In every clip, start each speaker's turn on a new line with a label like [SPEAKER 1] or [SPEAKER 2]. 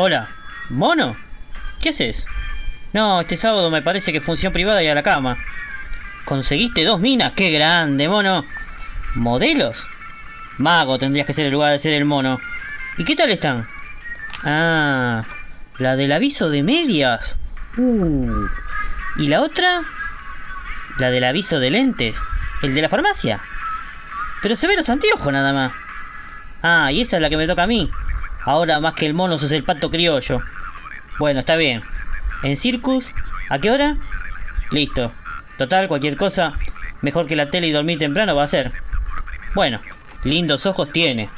[SPEAKER 1] Hola, ¿mono? ¿Qué haces? No, este sábado me parece que función privada y a la cama. ¿Conseguiste dos minas? ¡Qué grande, mono! ¿Modelos? Mago tendrías que ser el lugar de ser el mono. ¿Y qué tal están? Ah, la del aviso de medias. Uh. ¿Y la otra? La del aviso de lentes. ¿El de la farmacia? Pero se ve los anteojos nada más. Ah, y esa es la que me toca a mí. Ahora más que el mono sos el pato criollo. Bueno, está bien. ¿En Circus? ¿A qué hora? Listo. Total, cualquier cosa, mejor que la tele y dormir temprano va a ser. Bueno, lindos ojos tiene.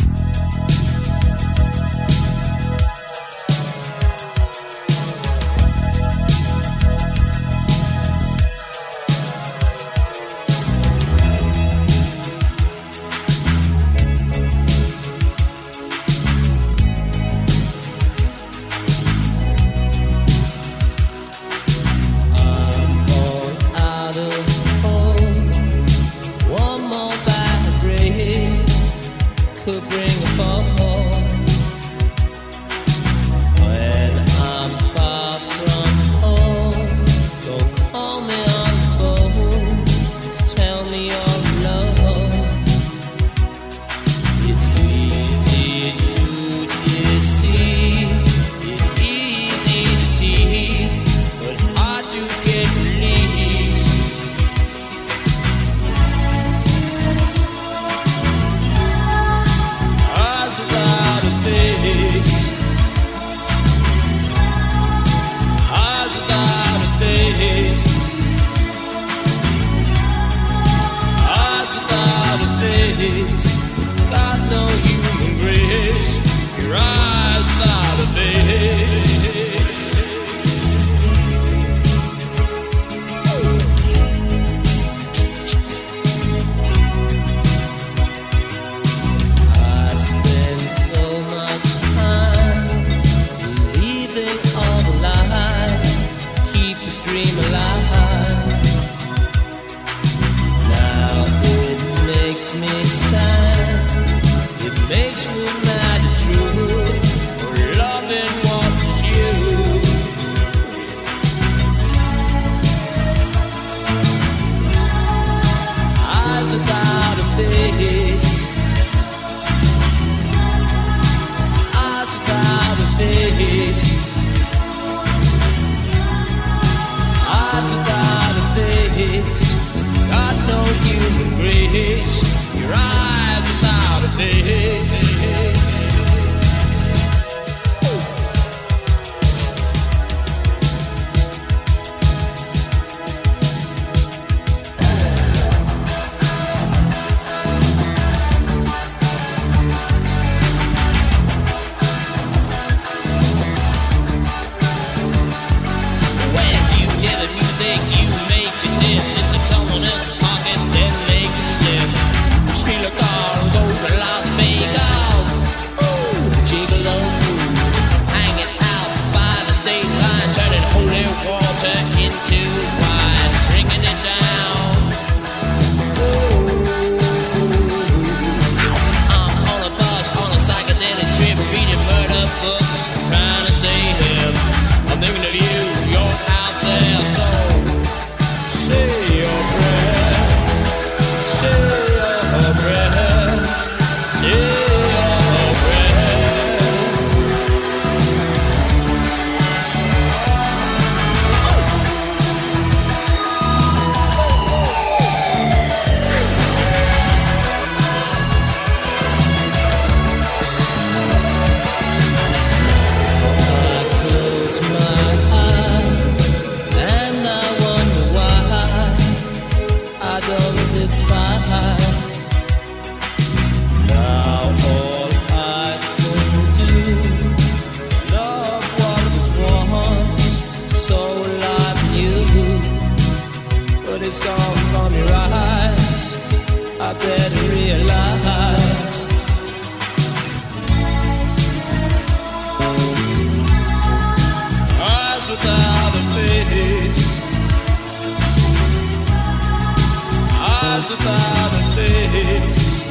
[SPEAKER 2] rise without a day. last satisfied. eyes without a face.